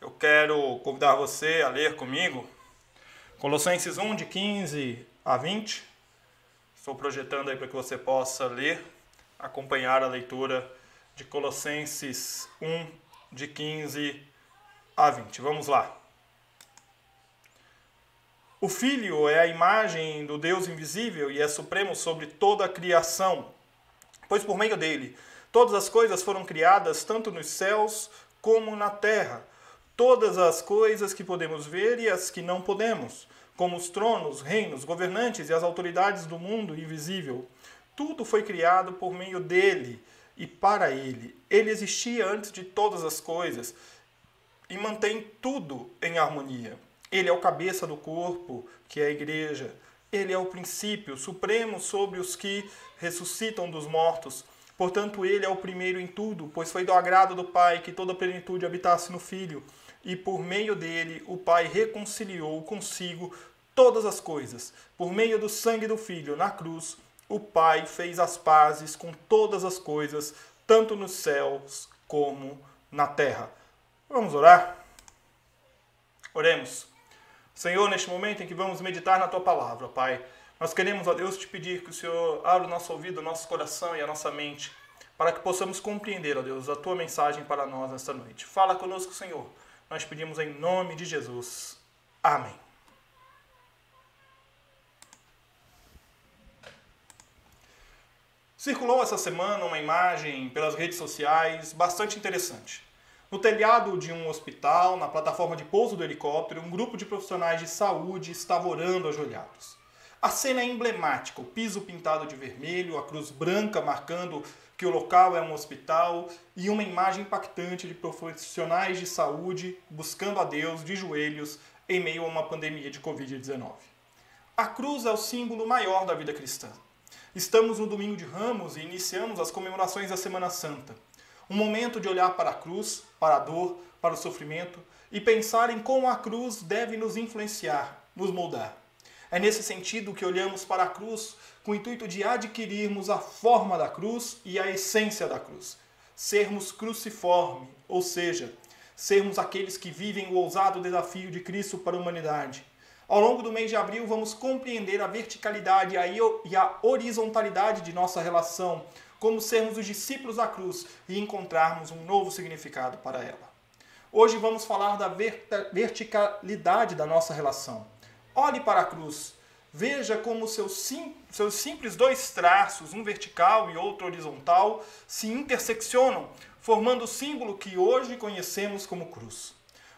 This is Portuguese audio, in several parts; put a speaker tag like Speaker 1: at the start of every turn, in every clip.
Speaker 1: eu quero convidar você a ler comigo Colossenses 1, de 15 a 20. Estou projetando aí para que você possa ler, acompanhar a leitura de Colossenses 1, de 15 a 20. Vamos lá. O Filho é a imagem do Deus invisível e é supremo sobre toda a criação, pois por meio dele todas as coisas foram criadas, tanto nos céus como na terra todas as coisas que podemos ver e as que não podemos, como os tronos, reinos, governantes e as autoridades do mundo invisível. Tudo foi criado por meio dele e para ele. Ele existia antes de todas as coisas e mantém tudo em harmonia. Ele é o cabeça do corpo, que é a igreja. Ele é o princípio supremo sobre os que ressuscitam dos mortos. Portanto, ele é o primeiro em tudo, pois foi do agrado do Pai que toda a plenitude habitasse no Filho e por meio dele o Pai reconciliou consigo todas as coisas. Por meio do sangue do Filho na cruz, o Pai fez as pazes com todas as coisas, tanto nos céus como na terra. Vamos orar? Oremos. Senhor, neste momento em que vamos meditar na tua palavra, Pai, nós queremos, ó Deus, te pedir que o Senhor abra o nosso ouvido, o nosso coração e a nossa mente, para que possamos compreender, ó Deus, a tua mensagem para nós nesta noite. Fala conosco, Senhor nós pedimos em nome de Jesus. Amém. Circulou essa semana uma imagem pelas redes sociais bastante interessante. No telhado de um hospital, na plataforma de pouso do helicóptero, um grupo de profissionais de saúde estava orando ajoelhados. A cena é emblemática: o piso pintado de vermelho, a cruz branca marcando que o local é um hospital e uma imagem impactante de profissionais de saúde buscando a Deus de joelhos em meio a uma pandemia de Covid-19. A cruz é o símbolo maior da vida cristã. Estamos no domingo de Ramos e iniciamos as comemorações da Semana Santa. Um momento de olhar para a cruz, para a dor, para o sofrimento e pensar em como a cruz deve nos influenciar, nos moldar. É nesse sentido que olhamos para a cruz com o intuito de adquirirmos a forma da cruz e a essência da cruz. Sermos cruciforme, ou seja, sermos aqueles que vivem o ousado desafio de Cristo para a humanidade. Ao longo do mês de abril, vamos compreender a verticalidade e a horizontalidade de nossa relação, como sermos os discípulos da cruz e encontrarmos um novo significado para ela. Hoje vamos falar da verticalidade da nossa relação. Olhe para a cruz Veja como seus, sim, seus simples dois traços, um vertical e outro horizontal, se interseccionam, formando o símbolo que hoje conhecemos como cruz.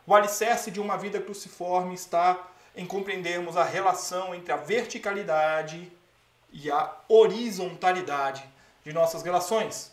Speaker 1: O alicerce de uma vida cruciforme está em compreendermos a relação entre a verticalidade e a horizontalidade de nossas relações.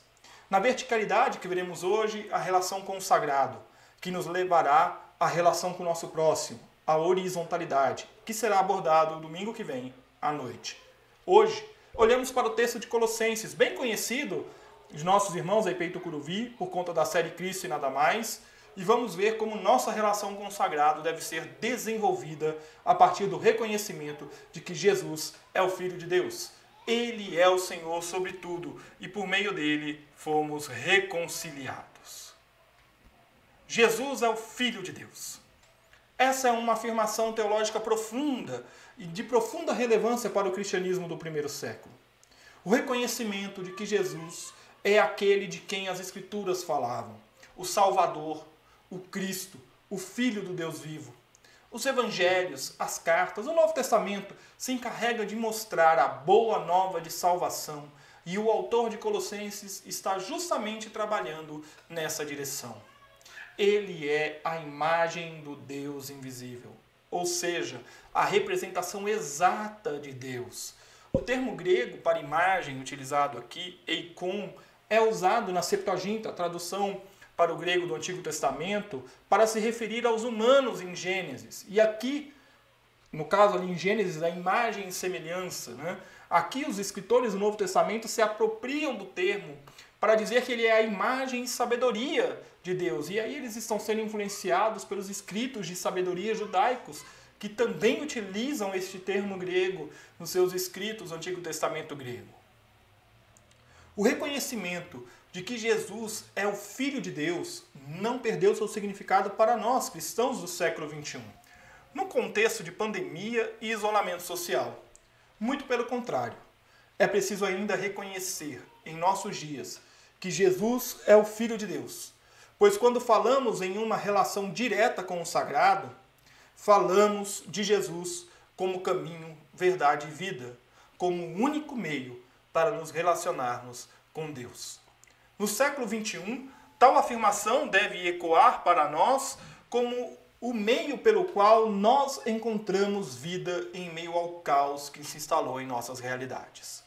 Speaker 1: Na verticalidade que veremos hoje, a relação com o sagrado, que nos levará à relação com o nosso próximo, a horizontalidade, que será abordado domingo que vem à noite. Hoje, olhamos para o texto de Colossenses, bem conhecido de nossos irmãos aí Peito Curuvi, por conta da série Cristo e nada mais, e vamos ver como nossa relação com o sagrado deve ser desenvolvida a partir do reconhecimento de que Jesus é o Filho de Deus. Ele é o Senhor sobre tudo e por meio dele fomos reconciliados. Jesus é o Filho de Deus. Essa é uma afirmação teológica profunda e de profunda relevância para o cristianismo do primeiro século. O reconhecimento de que Jesus é aquele de quem as Escrituras falavam, o Salvador, o Cristo, o Filho do Deus vivo. Os evangelhos, as cartas, o Novo Testamento se encarrega de mostrar a boa nova de salvação e o autor de Colossenses está justamente trabalhando nessa direção. Ele é a imagem do Deus invisível, ou seja, a representação exata de Deus. O termo grego para imagem utilizado aqui, eikon, é usado na Septuaginta, tradução para o grego do Antigo Testamento para se referir aos humanos em Gênesis. E aqui, no caso ali em Gênesis, a imagem e semelhança. Né? Aqui os escritores do Novo Testamento se apropriam do termo para dizer que ele é a imagem e sabedoria de Deus. E aí eles estão sendo influenciados pelos escritos de sabedoria judaicos, que também utilizam este termo grego nos seus escritos do Antigo Testamento grego. O reconhecimento de que Jesus é o Filho de Deus não perdeu seu significado para nós, cristãos do século XXI, no contexto de pandemia e isolamento social. Muito pelo contrário, é preciso ainda reconhecer em nossos dias que Jesus é o Filho de Deus. Pois quando falamos em uma relação direta com o sagrado, falamos de Jesus como caminho, verdade e vida, como o único meio para nos relacionarmos com Deus. No século XXI, tal afirmação deve ecoar para nós como o meio pelo qual nós encontramos vida em meio ao caos que se instalou em nossas realidades.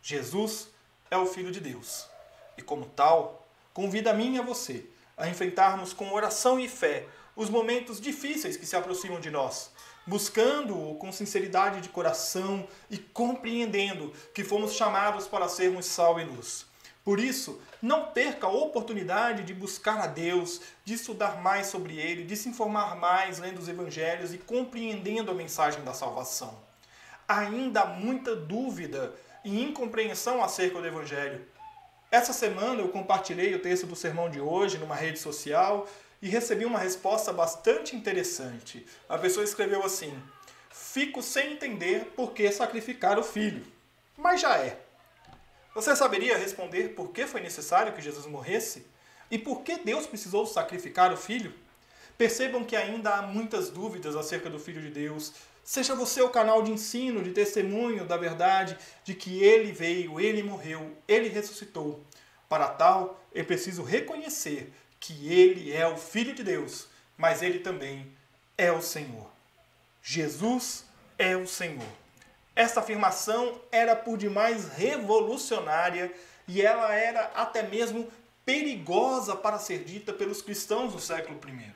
Speaker 1: Jesus é o Filho de Deus e, como tal, convida a mim e a você a enfrentarmos com oração e fé os momentos difíceis que se aproximam de nós, buscando-o com sinceridade de coração e compreendendo que fomos chamados para sermos sal e luz. Por isso, não perca a oportunidade de buscar a Deus, de estudar mais sobre Ele, de se informar mais lendo os Evangelhos e compreendendo a mensagem da salvação. Ainda há muita dúvida e incompreensão acerca do Evangelho. Essa semana eu compartilhei o texto do sermão de hoje numa rede social e recebi uma resposta bastante interessante. A pessoa escreveu assim: Fico sem entender por que sacrificar o filho. Mas já é. Você saberia responder por que foi necessário que Jesus morresse? E por que Deus precisou sacrificar o filho? Percebam que ainda há muitas dúvidas acerca do Filho de Deus. Seja você o canal de ensino, de testemunho da verdade de que ele veio, ele morreu, ele ressuscitou. Para tal, é preciso reconhecer que ele é o Filho de Deus, mas ele também é o Senhor. Jesus é o Senhor. Esta afirmação era por demais revolucionária e ela era até mesmo perigosa para ser dita pelos cristãos do século I.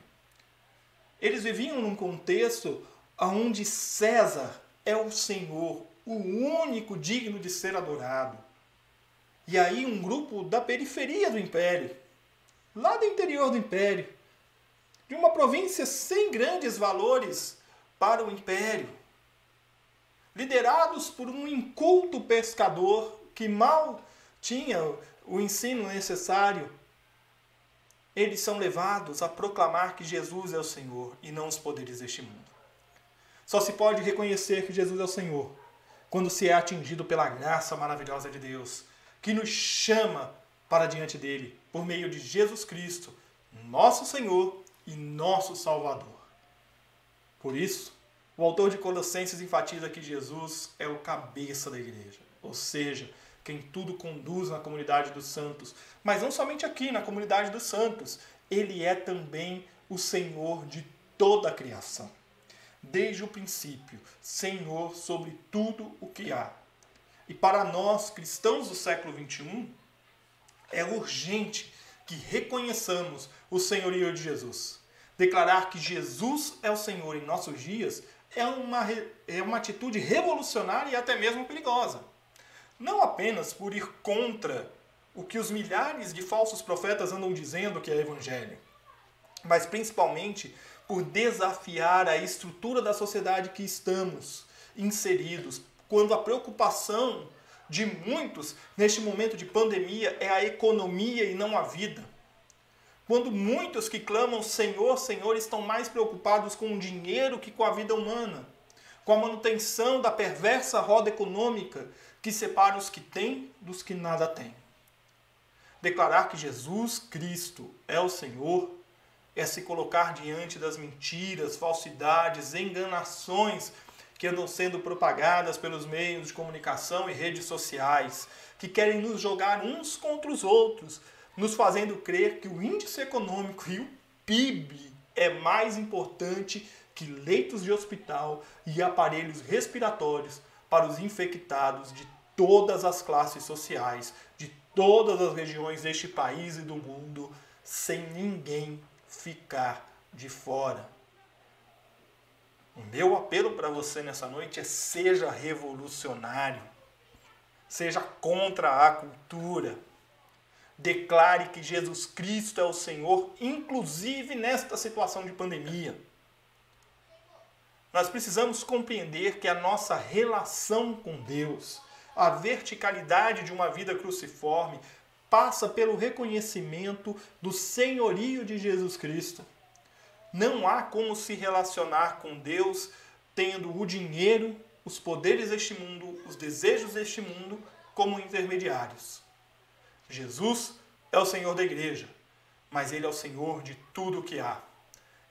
Speaker 1: Eles viviam num contexto onde César é o Senhor, o único digno de ser adorado. E aí um grupo da periferia do império, lá do interior do império, de uma província sem grandes valores para o império, liderados por um inculto pescador que mal tinha o ensino necessário, eles são levados a proclamar que Jesus é o Senhor e não os poderes deste mundo. Só se pode reconhecer que Jesus é o Senhor quando se é atingido pela graça maravilhosa de Deus, que nos chama para diante dele por meio de Jesus Cristo, nosso Senhor e nosso Salvador. Por isso, o autor de Colossenses enfatiza que Jesus é o cabeça da igreja, ou seja, quem tudo conduz na comunidade dos santos. Mas não somente aqui, na comunidade dos santos, ele é também o Senhor de toda a criação. Desde o princípio, Senhor sobre tudo o que há. E para nós, cristãos do século XXI, é urgente que reconheçamos o senhorio de Jesus. Declarar que Jesus é o Senhor em nossos dias é uma, é uma atitude revolucionária e até mesmo perigosa. Não apenas por ir contra o que os milhares de falsos profetas andam dizendo que é evangelho, mas principalmente por desafiar a estrutura da sociedade que estamos inseridos, quando a preocupação de muitos neste momento de pandemia é a economia e não a vida. Quando muitos que clamam Senhor, Senhor estão mais preocupados com o dinheiro que com a vida humana, com a manutenção da perversa roda econômica que separa os que têm dos que nada têm. Declarar que Jesus Cristo é o Senhor é se colocar diante das mentiras, falsidades, enganações que andam sendo propagadas pelos meios de comunicação e redes sociais, que querem nos jogar uns contra os outros, nos fazendo crer que o índice econômico e o PIB é mais importante que leitos de hospital e aparelhos respiratórios para os infectados de todas as classes sociais, de todas as regiões deste país e do mundo, sem ninguém ficar de fora. O meu apelo para você nessa noite é seja revolucionário. Seja contra a cultura. Declare que Jesus Cristo é o Senhor, inclusive nesta situação de pandemia. Nós precisamos compreender que a nossa relação com Deus, a verticalidade de uma vida cruciforme, passa pelo reconhecimento do senhorio de Jesus Cristo. Não há como se relacionar com Deus tendo o dinheiro, os poderes deste mundo, os desejos deste mundo como intermediários. Jesus é o Senhor da igreja, mas Ele é o Senhor de tudo o que há.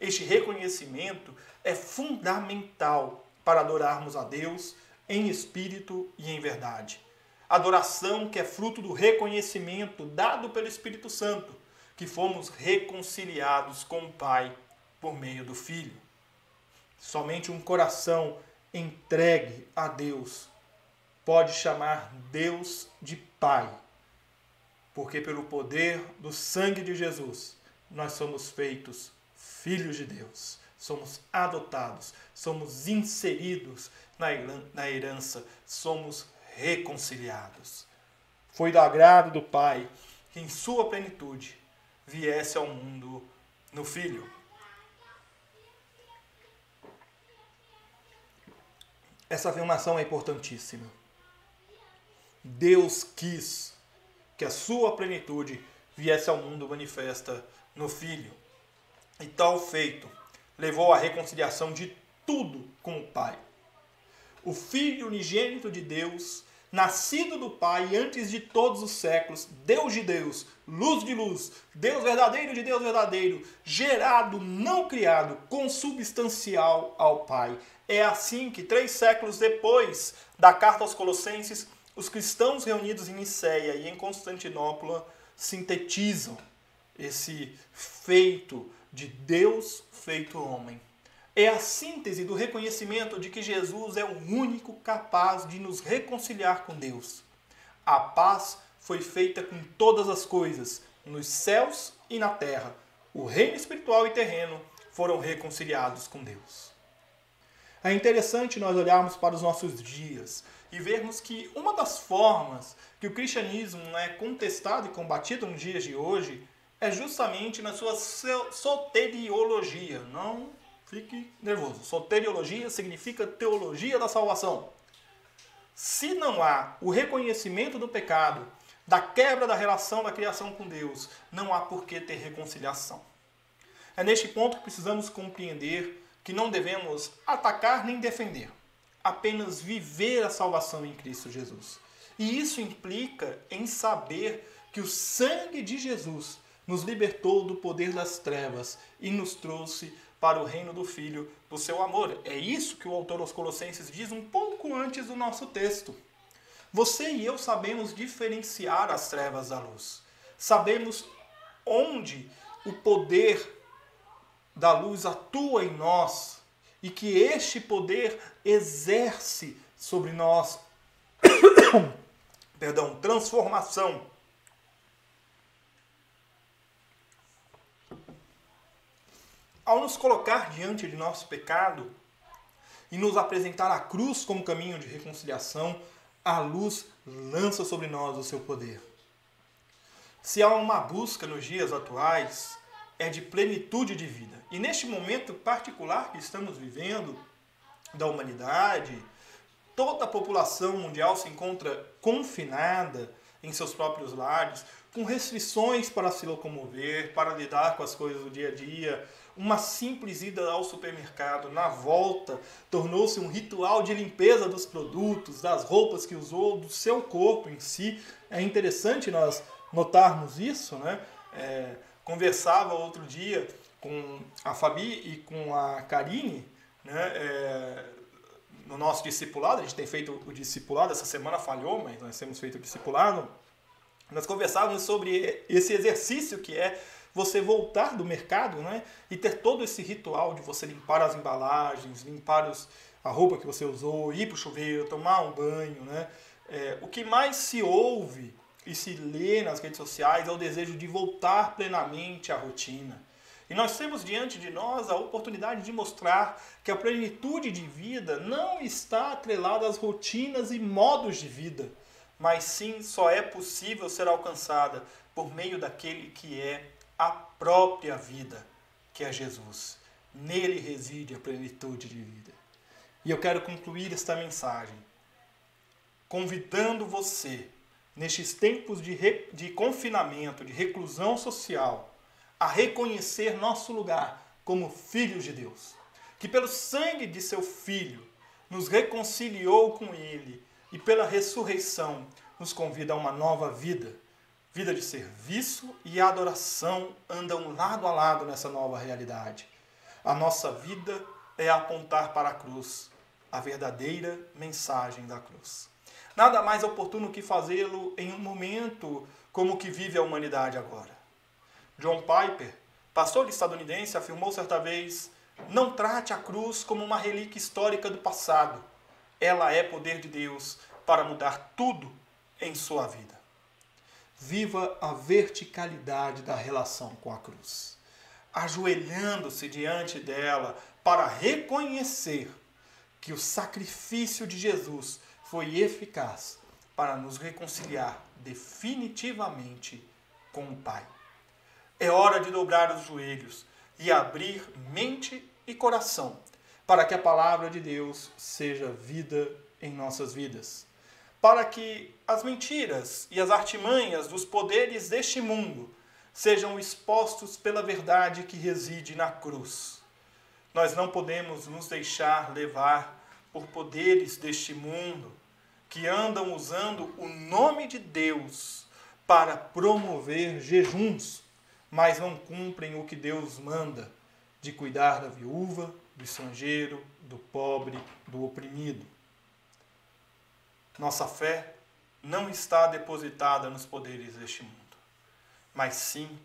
Speaker 1: Este reconhecimento é fundamental para adorarmos a Deus em espírito e em verdade. Adoração que é fruto do reconhecimento dado pelo Espírito Santo, que fomos reconciliados com o Pai por meio do Filho. Somente um coração entregue a Deus pode chamar Deus de Pai, porque pelo poder do sangue de Jesus nós somos feitos filhos de Deus, somos adotados, somos inseridos na herança, somos reconciliados. Foi do agrado do Pai que, em sua plenitude, viesse ao mundo no Filho. Essa afirmação é importantíssima. Deus quis que a sua plenitude viesse ao mundo manifesta no Filho. E tal feito levou à reconciliação de tudo com o Pai. O Filho unigênito de Deus, nascido do Pai antes de todos os séculos, Deus de Deus, luz de luz, Deus verdadeiro de Deus verdadeiro, gerado, não criado, consubstancial ao Pai. É assim que, três séculos depois da carta aos Colossenses, os cristãos reunidos em Nicéia e em Constantinopla sintetizam esse feito de Deus feito homem. É a síntese do reconhecimento de que Jesus é o único capaz de nos reconciliar com Deus. A paz foi feita com todas as coisas, nos céus e na terra. O reino espiritual e terreno foram reconciliados com Deus. É interessante nós olharmos para os nossos dias e vermos que uma das formas que o cristianismo é contestado e combatido nos dias de hoje é justamente na sua soteriologia. Não fique nervoso. Soteriologia significa teologia da salvação. Se não há o reconhecimento do pecado, da quebra da relação da criação com Deus, não há por que ter reconciliação. É neste ponto que precisamos compreender que não devemos atacar nem defender, apenas viver a salvação em Cristo Jesus. E isso implica em saber que o sangue de Jesus nos libertou do poder das trevas e nos trouxe para o reino do Filho do seu amor. É isso que o autor aos Colossenses diz um pouco antes do nosso texto. Você e eu sabemos diferenciar as trevas da luz. Sabemos onde o poder da luz atua em nós e que este poder exerce sobre nós perdão, transformação. Ao nos colocar diante de nosso pecado e nos apresentar a cruz como caminho de reconciliação, a luz lança sobre nós o seu poder. Se há uma busca nos dias atuais é de plenitude de vida. E neste momento particular que estamos vivendo da humanidade, toda a população mundial se encontra confinada em seus próprios lares, com restrições para se locomover, para lidar com as coisas do dia a dia. Uma simples ida ao supermercado na volta tornou-se um ritual de limpeza dos produtos, das roupas que usou, do seu corpo em si. É interessante nós notarmos isso, né? É, conversava outro dia com a Fabi e com a Karine, né, é, no nosso discipulado, a gente tem feito o discipulado, essa semana falhou, mas nós temos feito o discipulado, nós conversávamos sobre esse exercício que é você voltar do mercado né, e ter todo esse ritual de você limpar as embalagens, limpar os, a roupa que você usou, ir para o chuveiro, tomar um banho. Né? É, o que mais se ouve e se lê nas redes sociais é o desejo de voltar plenamente à rotina. E nós temos diante de nós a oportunidade de mostrar que a plenitude de vida não está atrelada às rotinas e modos de vida, mas sim só é possível ser alcançada por meio daquele que é a própria vida, que é Jesus. Nele reside a plenitude de vida. E eu quero concluir esta mensagem convidando você, nestes tempos de, re... de confinamento, de reclusão social, a reconhecer nosso lugar como filhos de Deus. Que pelo sangue de seu Filho nos reconciliou com Ele e pela ressurreição nos convida a uma nova vida. Vida de serviço e adoração andam lado a lado nessa nova realidade. A nossa vida é apontar para a cruz, a verdadeira mensagem da cruz. Nada mais oportuno que fazê-lo em um momento como o que vive a humanidade agora. John Piper, pastor estadunidense, afirmou certa vez: Não trate a cruz como uma relíquia histórica do passado. Ela é poder de Deus para mudar tudo em sua vida. Viva a verticalidade da relação com a cruz, ajoelhando-se diante dela para reconhecer que o sacrifício de Jesus foi eficaz para nos reconciliar definitivamente com o Pai. É hora de dobrar os joelhos e abrir mente e coração para que a palavra de Deus seja vida em nossas vidas. Para que as mentiras e as artimanhas dos poderes deste mundo sejam expostos pela verdade que reside na cruz. Nós não podemos nos deixar levar por poderes deste mundo que andam usando o nome de Deus para promover jejuns mas não cumprem o que Deus manda de cuidar da viúva, do estrangeiro, do pobre, do oprimido. Nossa fé não está depositada nos poderes deste mundo, mas sim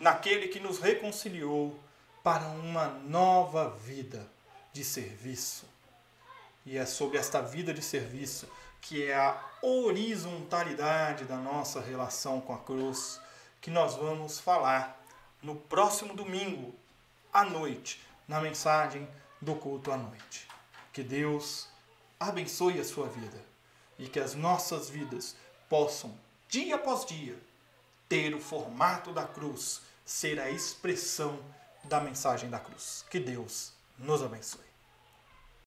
Speaker 1: naquele que nos reconciliou para uma nova vida de serviço. E é sobre esta vida de serviço que é a horizontalidade da nossa relação com a cruz que nós vamos falar no próximo domingo à noite, na mensagem do culto à noite. Que Deus abençoe a sua vida e que as nossas vidas possam, dia após dia, ter o formato da cruz, ser a expressão da mensagem da cruz. Que Deus nos abençoe.